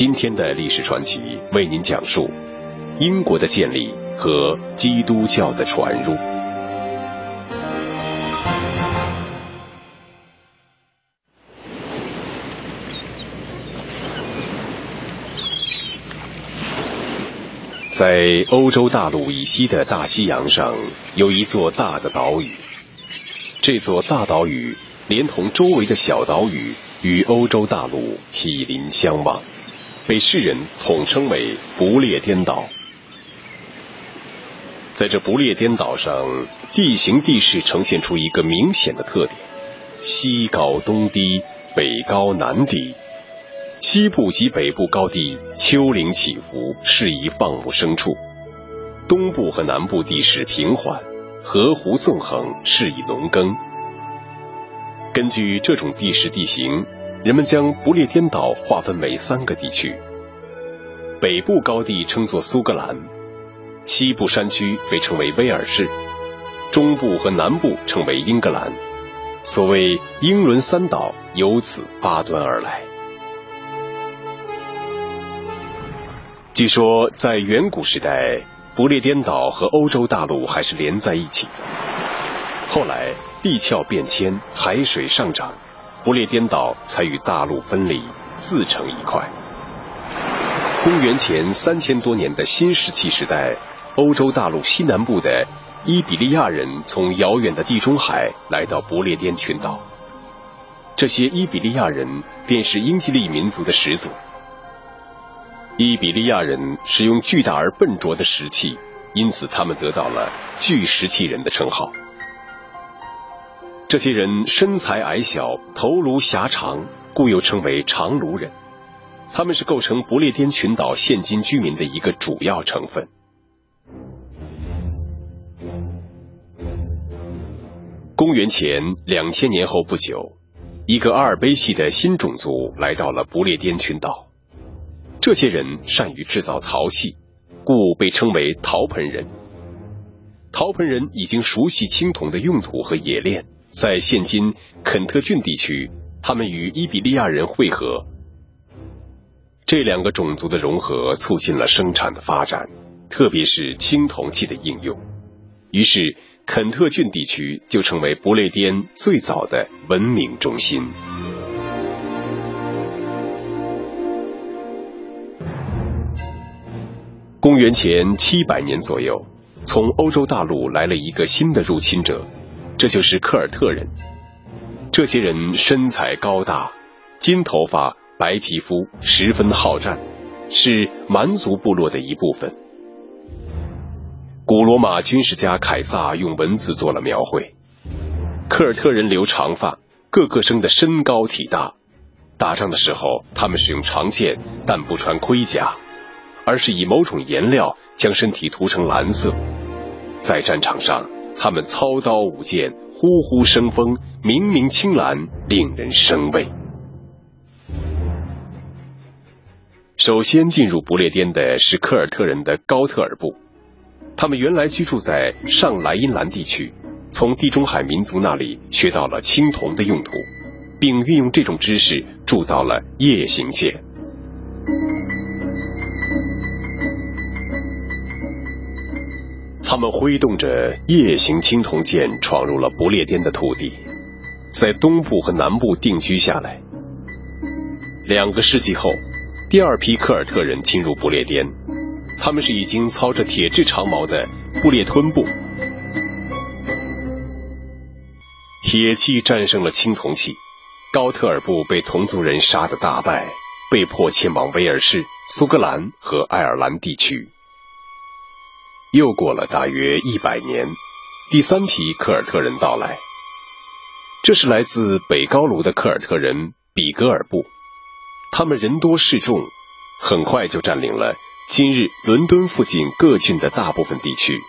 今天的历史传奇为您讲述英国的建立和基督教的传入。在欧洲大陆以西的大西洋上，有一座大的岛屿。这座大岛屿连同周围的小岛屿，与欧洲大陆毗邻相望。被世人统称为不列颠岛。在这不列颠岛上，地形地势呈现出一个明显的特点：西高东低，北高南低。西部及北部高地丘陵起伏，适宜放牧牲畜；东部和南部地势平缓，河湖纵横，适宜农耕。根据这种地势地形。人们将不列颠岛划分为三个地区：北部高地称作苏格兰，西部山区被称为威尔士，中部和南部称为英格兰。所谓英伦三岛由此发端而来。据说，在远古时代，不列颠岛和欧洲大陆还是连在一起的。后来地壳变迁，海水上涨。不列颠岛才与大陆分离，自成一块。公元前三千多年的新石器时代，欧洲大陆西南部的伊比利亚人从遥远的地中海来到不列颠群岛。这些伊比利亚人便是英吉利民族的始祖。伊比利亚人使用巨大而笨拙的石器，因此他们得到了巨石器人的称号。这些人身材矮小，头颅狭长，故又称为长颅人。他们是构成不列颠群岛现今居民的一个主要成分。公元前两千年后不久，一个阿尔卑系的新种族来到了不列颠群岛。这些人善于制造陶器，故被称为陶盆人。陶盆人已经熟悉青铜的用途和冶炼。在现今肯特郡地区，他们与伊比利亚人汇合，这两个种族的融合促进了生产的发展，特别是青铜器的应用。于是，肯特郡地区就成为不列颠最早的文明中心。公元前七百年左右，从欧洲大陆来了一个新的入侵者。这就是科尔特人，这些人身材高大，金头发，白皮肤，十分好战，是蛮族部落的一部分。古罗马军事家凯撒用文字做了描绘：科尔特人留长发，个个生得身高体大。打仗的时候，他们使用长剑，但不穿盔甲，而是以某种颜料将身体涂成蓝色。在战场上。他们操刀舞剑，呼呼生风，明明青蓝，令人生畏。首先进入不列颠的是科尔特人的高特尔部，他们原来居住在上莱茵兰地区，从地中海民族那里学到了青铜的用途，并运用这种知识铸造了夜行剑。他们挥动着夜行青铜剑，闯入了不列颠的土地，在东部和南部定居下来。两个世纪后，第二批科尔特人侵入不列颠，他们是已经操着铁质长矛的布列吞部。铁器战胜了青铜器，高特尔部被同族人杀得大败，被迫迁往威尔士、苏格兰和爱尔兰地区。又过了大约一百年，第三批科尔特人到来。这是来自北高卢的科尔特人比格尔部，他们人多势众，很快就占领了今日伦敦附近各郡的大部分地区。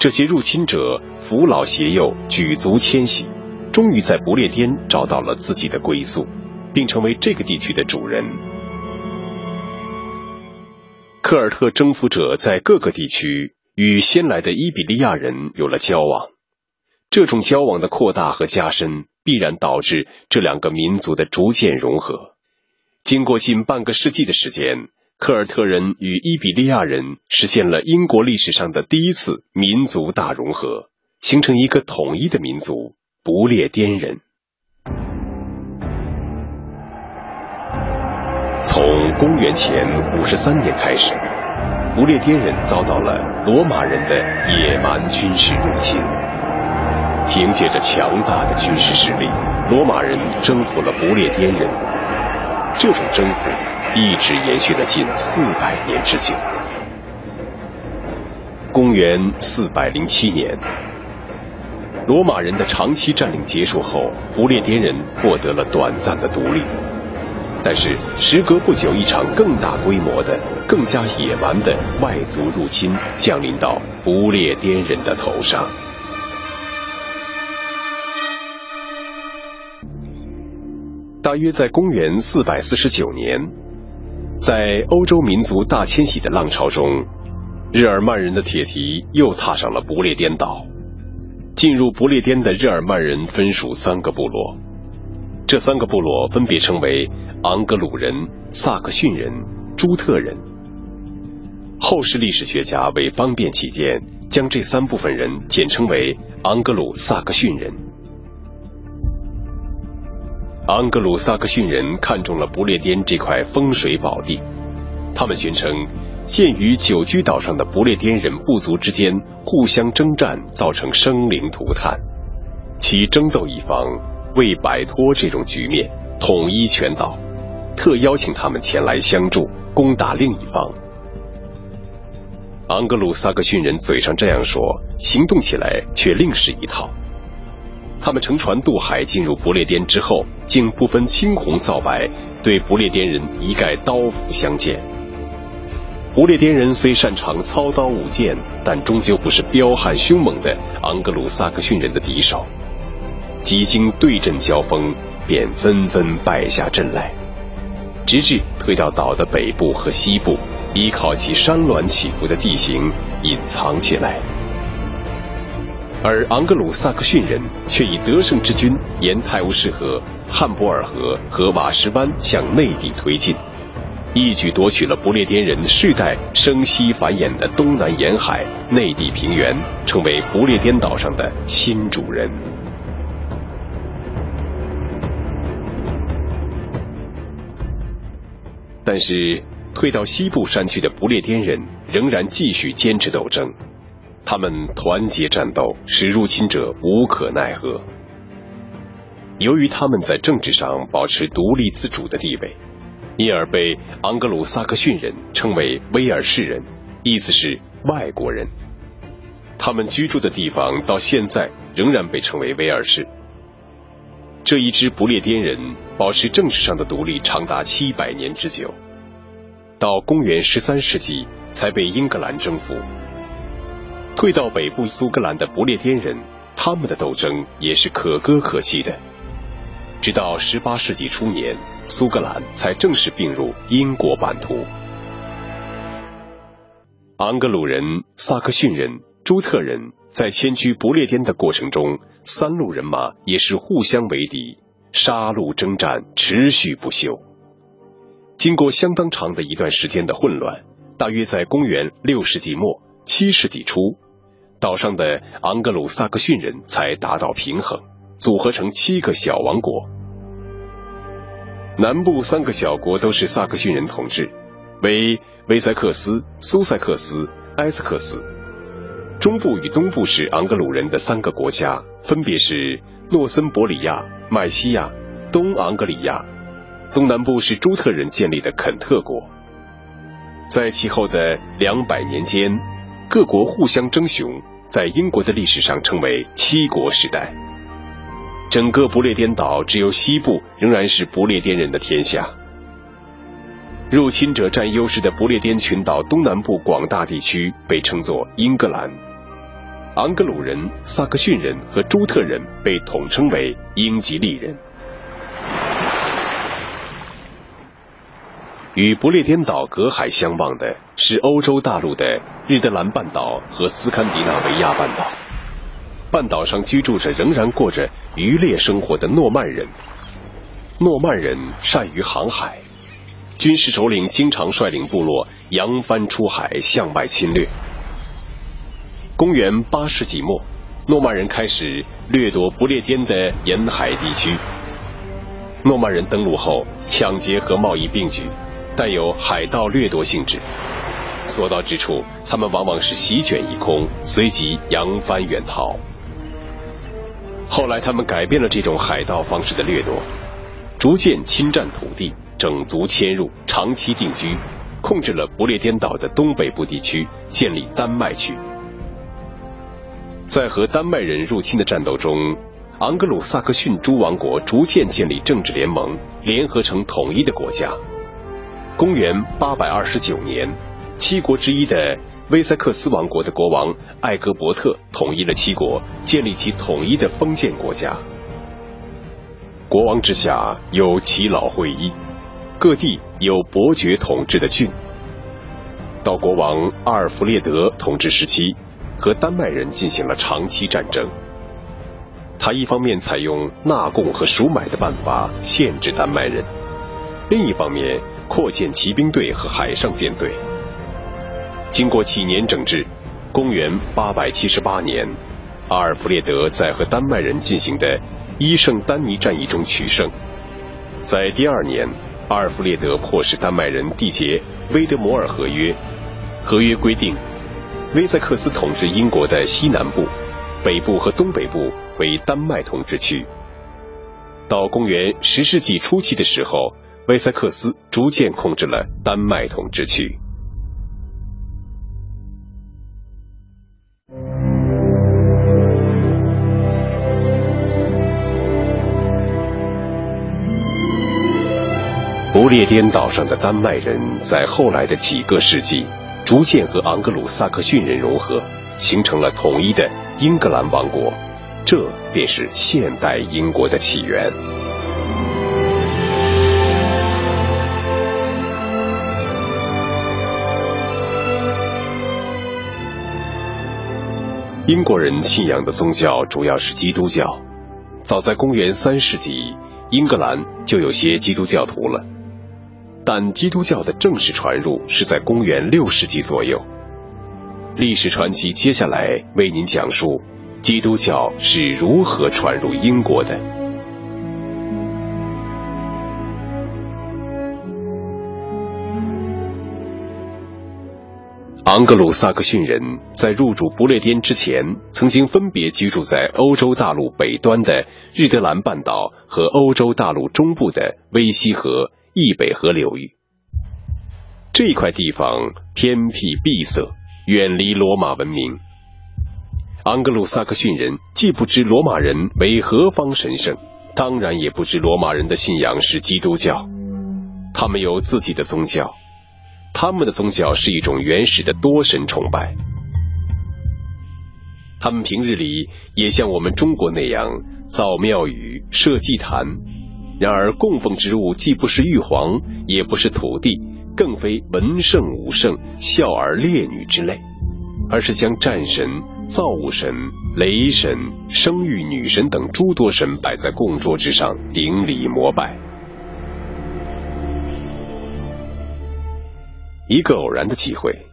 这些入侵者扶老携幼，举足迁徙，终于在不列颠找到了自己的归宿，并成为这个地区的主人。科尔特征服者在各个地区与先来的伊比利亚人有了交往，这种交往的扩大和加深，必然导致这两个民族的逐渐融合。经过近半个世纪的时间，科尔特人与伊比利亚人实现了英国历史上的第一次民族大融合，形成一个统一的民族——不列颠人。从公元前五十三年开始，不列颠人遭到了罗马人的野蛮军事入侵。凭借着强大的军事实力，罗马人征服了不列颠人。这种征服一直延续了近四百年之久。公元四百零七年，罗马人的长期占领结束后，不列颠人获得了短暂的独立。但是，时隔不久，一场更大规模的、更加野蛮的外族入侵降临到不列颠人的头上。大约在公元四百四十九年，在欧洲民族大迁徙的浪潮中，日耳曼人的铁蹄又踏上了不列颠岛。进入不列颠的日耳曼人分属三个部落，这三个部落分别称为昂格鲁人、萨克逊人、朱特人。后世历史学家为方便起见，将这三部分人简称为昂格鲁萨克逊人。昂格鲁萨克逊人看中了不列颠这块风水宝地，他们宣称，鉴于久居岛上的不列颠人部族之间互相征战，造成生灵涂炭，其争斗一方为摆脱这种局面，统一全岛，特邀请他们前来相助，攻打另一方。昂格鲁萨克逊人嘴上这样说，行动起来却另是一套。他们乘船渡海进入不列颠之后，竟不分青红皂白，对不列颠人一概刀斧相见。不列颠人虽擅长操刀舞剑，但终究不是彪悍凶猛的昂格鲁萨克逊人的敌手。几经对阵交锋，便纷纷败下阵来，直至退到岛的北部和西部，依靠其山峦起伏的地形隐藏起来。而昂格鲁萨克逊人却以得胜之军沿泰晤士河、汉博尔河和瓦什湾向内地推进，一举夺取了不列颠人世代生息繁衍的东南沿海内地平原，成为不列颠岛上的新主人。但是，退到西部山区的不列颠人仍然继续坚持斗争。他们团结战斗，使入侵者无可奈何。由于他们在政治上保持独立自主的地位，因而被昂格鲁萨克逊人称为威尔士人，意思是外国人。他们居住的地方到现在仍然被称为威尔士。这一支不列颠人保持政治上的独立长达七百年之久，到公元十三世纪才被英格兰征服。退到北部苏格兰的不列颠人，他们的斗争也是可歌可泣的。直到十八世纪初年，苏格兰才正式并入英国版图。昂格鲁人、萨克逊人、朱特人在迁居不列颠的过程中，三路人马也是互相为敌，杀戮征战持续不休。经过相当长的一段时间的混乱，大约在公元六世纪末、七世纪初。岛上的昂格鲁萨克逊人才达到平衡，组合成七个小王国。南部三个小国都是萨克逊人统治，为威塞克斯、苏塞克斯、埃斯克斯。中部与东部是昂格鲁人的三个国家，分别是诺森伯里亚、麦西亚、东昂格里亚。东南部是朱特人建立的肯特国。在其后的两百年间，各国互相争雄。在英国的历史上称为七国时代。整个不列颠岛只有西部仍然是不列颠人的天下。入侵者占优势的不列颠群岛东南部广大地区被称作英格兰。昂格鲁人、萨克逊人和朱特人被统称为英吉利人。与不列颠岛隔海相望的是欧洲大陆的日德兰半岛和斯堪的纳维亚半岛。半岛上居住着仍然过着渔猎生活的诺曼人。诺曼人善于航海，军事首领经常率领部落扬帆出海，向外侵略。公元八世纪末，诺曼人开始掠夺不列颠的沿海地区。诺曼人登陆后，抢劫和贸易并举，带有海盗掠夺性质。所到之处，他们往往是席卷一空，随即扬帆远逃。后来，他们改变了这种海盗方式的掠夺，逐渐侵占土地，整族迁入，长期定居，控制了不列颠岛的东北部地区，建立丹麦区。在和丹麦人入侵的战斗中，昂格鲁萨克逊诸王国逐渐建立政治联盟，联合成统一的国家。公元八百二十九年，七国之一的威塞克斯王国的国王艾格伯特统一了七国，建立起统一的封建国家。国王之下有耆老会议，各地有伯爵统治的郡。到国王阿尔弗列德统治时期。和丹麦人进行了长期战争。他一方面采用纳贡和赎买的办法限制丹麦人，另一方面扩建骑兵队和海上舰队。经过几年整治，公元八百七十八年，阿尔弗列德在和丹麦人进行的伊圣丹尼战役中取胜。在第二年，阿尔弗列德迫使丹麦人缔结威德摩尔合约，合约规定。威塞克斯统治英国的西南部、北部和东北部为丹麦统治区。到公元十世纪初期的时候，威塞克斯逐渐控制了丹麦统治区。不列颠岛上的丹麦人在后来的几个世纪。逐渐和昂格鲁萨克逊人融合，形成了统一的英格兰王国，这便是现代英国的起源。英国人信仰的宗教主要是基督教，早在公元三世纪，英格兰就有些基督教徒了。但基督教的正式传入是在公元六世纪左右。历史传奇接下来为您讲述基督教是如何传入英国的。昂格鲁萨克逊人在入主不列颠之前，曾经分别居住在欧洲大陆北端的日德兰半岛和欧洲大陆中部的威西河。易北河流域这块地方偏僻闭塞，远离罗马文明。安格鲁萨克逊人既不知罗马人为何方神圣，当然也不知罗马人的信仰是基督教。他们有自己的宗教，他们的宗教是一种原始的多神崇拜。他们平日里也像我们中国那样造庙宇、设祭坛。然而，供奉之物既不是玉皇，也不是土地，更非文圣、武圣、孝儿、烈女之类，而是将战神、造物神、雷神、生育女神等诸多神摆在供桌之上，顶礼膜拜。一个偶然的机会，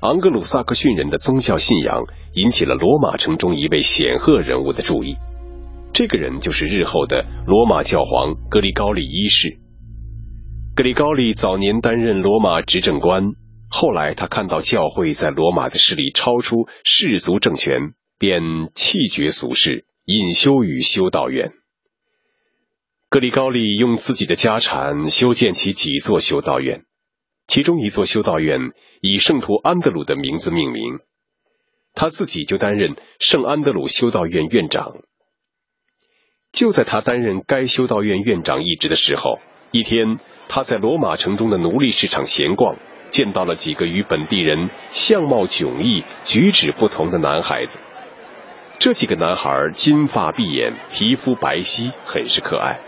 昂格鲁萨克逊人的宗教信仰引起了罗马城中一位显赫人物的注意。这个人就是日后的罗马教皇格里高利一世。格里高利早年担任罗马执政官，后来他看到教会在罗马的势力超出世俗政权，便弃绝俗世，隐修于修道院。格里高利用自己的家产修建起几座修道院，其中一座修道院以圣徒安德鲁的名字命名，他自己就担任圣安德鲁修道院院长。就在他担任该修道院院长一职的时候，一天，他在罗马城中的奴隶市场闲逛，见到了几个与本地人相貌迥异、举止不同的男孩子。这几个男孩金发碧眼，皮肤白皙，很是可爱。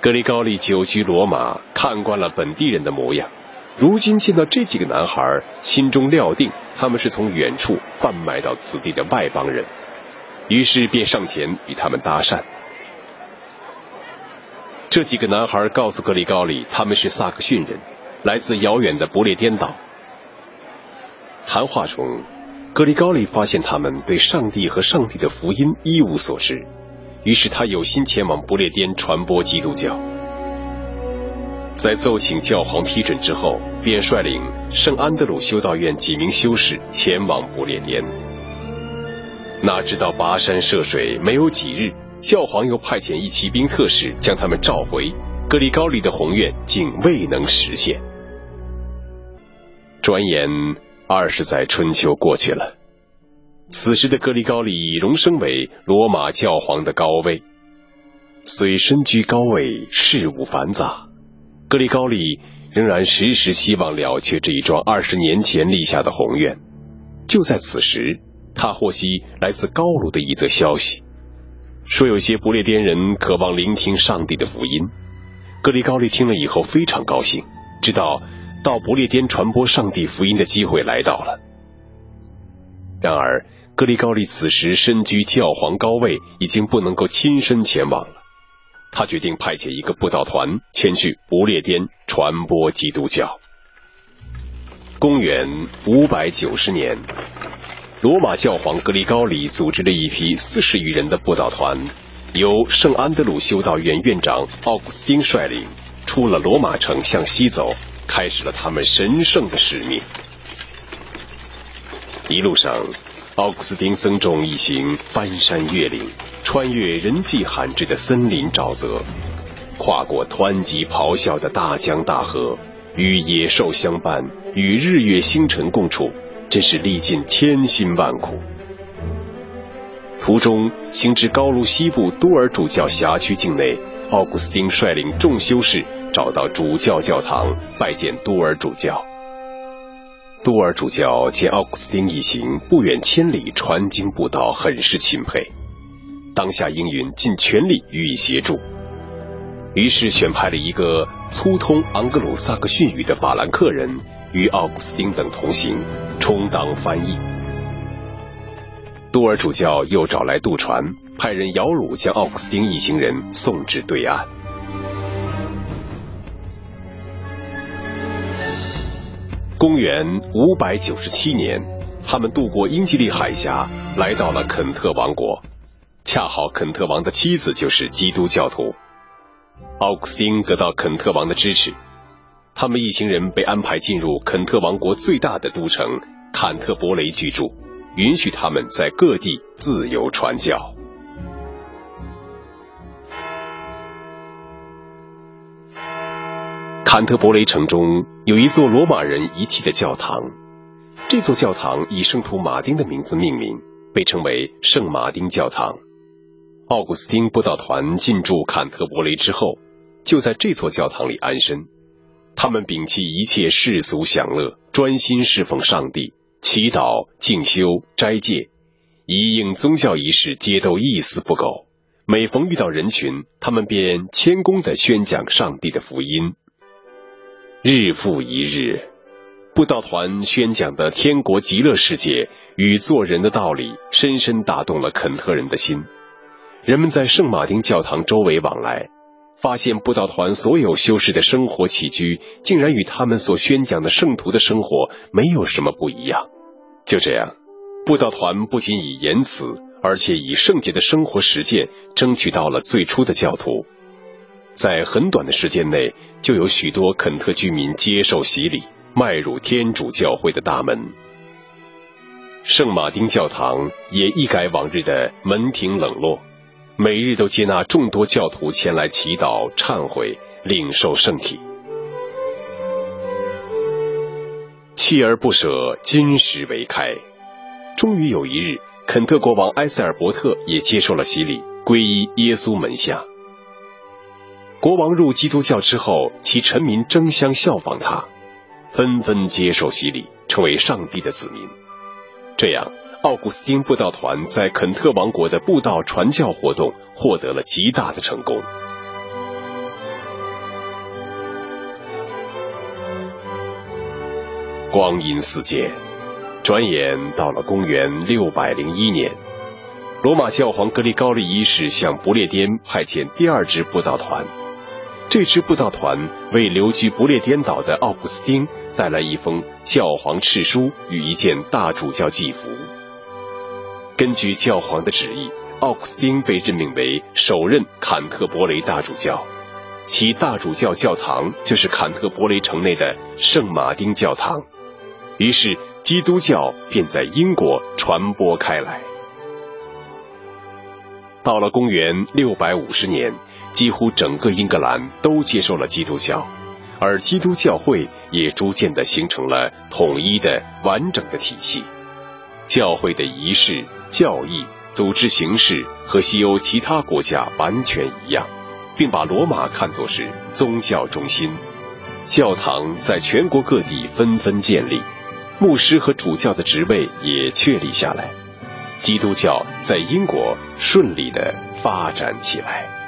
格里高利久居罗马，看惯了本地人的模样，如今见到这几个男孩，心中料定他们是从远处贩卖到此地的外邦人。于是便上前与他们搭讪。这几个男孩告诉格里高利，他们是萨克逊人，来自遥远的不列颠岛。谈话中，格里高利发现他们对上帝和上帝的福音一无所知，于是他有心前往不列颠传播基督教。在奏请教皇批准之后，便率领圣安德鲁修道院几名修士前往不列颠。哪知道跋山涉水，没有几日。教皇又派遣一骑兵特使将他们召回，格里高利的宏愿竟未能实现。转眼二十载春秋过去了，此时的格里高利已荣升为罗马教皇的高位，虽身居高位，事务繁杂，格里高利仍然时时希望了却这一桩二十年前立下的宏愿。就在此时，他获悉来自高卢的一则消息。说有些不列颠人渴望聆听上帝的福音，格里高利听了以后非常高兴，知道到不列颠传播上帝福音的机会来到了。然而，格里高利此时身居教皇高位，已经不能够亲身前往了。他决定派遣一个布道团前去不列颠传播基督教。公元五百九十年。罗马教皇格里高里组织了一批四十余人的布道团，由圣安德鲁修道院院长奥古斯丁率领，出了罗马城向西走，开始了他们神圣的使命。一路上，奥古斯丁僧众一行翻山越岭，穿越人迹罕至的森林沼泽，跨过湍急咆哮的大江大河，与野兽相伴，与日月星辰共处。真是历尽千辛万苦。途中行至高卢西部多尔主教辖区境内，奥古斯丁率领众修士找到主教教堂拜见多尔主教。多尔主教见奥古斯丁一行不远千里传经布道，很是钦佩，当下应允尽全力予以协助。于是选派了一个粗通昂格鲁萨克逊语的法兰克人。与奥古斯丁等同行，充当翻译。多尔主教又找来渡船，派人摇橹将奥古斯丁一行人送至对岸。公元五百九十七年，他们渡过英吉利海峡，来到了肯特王国。恰好肯特王的妻子就是基督教徒，奥古斯丁得到肯特王的支持。他们一行人被安排进入肯特王国最大的都城坎特伯雷居住，允许他们在各地自由传教。坎特伯雷城中有一座罗马人遗弃的教堂，这座教堂以圣徒马丁的名字命名，被称为圣马丁教堂。奥古斯丁布道团进驻坎特伯雷之后，就在这座教堂里安身。他们摒弃一切世俗享乐，专心侍奉上帝，祈祷、静修、斋戒，一应宗教仪式皆都一丝不苟。每逢遇到人群，他们便谦恭地宣讲上帝的福音。日复一日，布道团宣讲的天国极乐世界与做人的道理，深深打动了肯特人的心。人们在圣马丁教堂周围往来。发现布道团所有修士的生活起居，竟然与他们所宣讲的圣徒的生活没有什么不一样。就这样，布道团不仅以言辞，而且以圣洁的生活实践，争取到了最初的教徒。在很短的时间内，就有许多肯特居民接受洗礼，迈入天主教会的大门。圣马丁教堂也一改往日的门庭冷落。每日都接纳众多教徒前来祈祷、忏悔、领受圣体。锲而不舍，金石为开。终于有一日，肯特国王埃塞尔伯特也接受了洗礼，皈依耶稣门下。国王入基督教之后，其臣民争相效仿他，纷纷接受洗礼，成为上帝的子民。这样。奥古斯丁布道团在肯特王国的布道传教活动获得了极大的成功。光阴似箭，转眼到了公元六百零一年，罗马教皇格里高利一世向不列颠派遣第二支布道团，这支布道团为留居不列颠岛的奥古斯丁带来一封教皇敕书与一件大主教祭服。根据教皇的旨意，奥古斯丁被任命为首任坎特伯雷大主教，其大主教教堂就是坎特伯雷城内的圣马丁教堂。于是，基督教便在英国传播开来。到了公元六百五十年。几乎整个英格兰都接受了基督教，而基督教会也逐渐的形成了统一的完整的体系。教会的仪式、教义、组织形式和西欧其他国家完全一样，并把罗马看作是宗教中心。教堂在全国各地纷纷建立，牧师和主教的职位也确立下来。基督教在英国顺利的发展起来。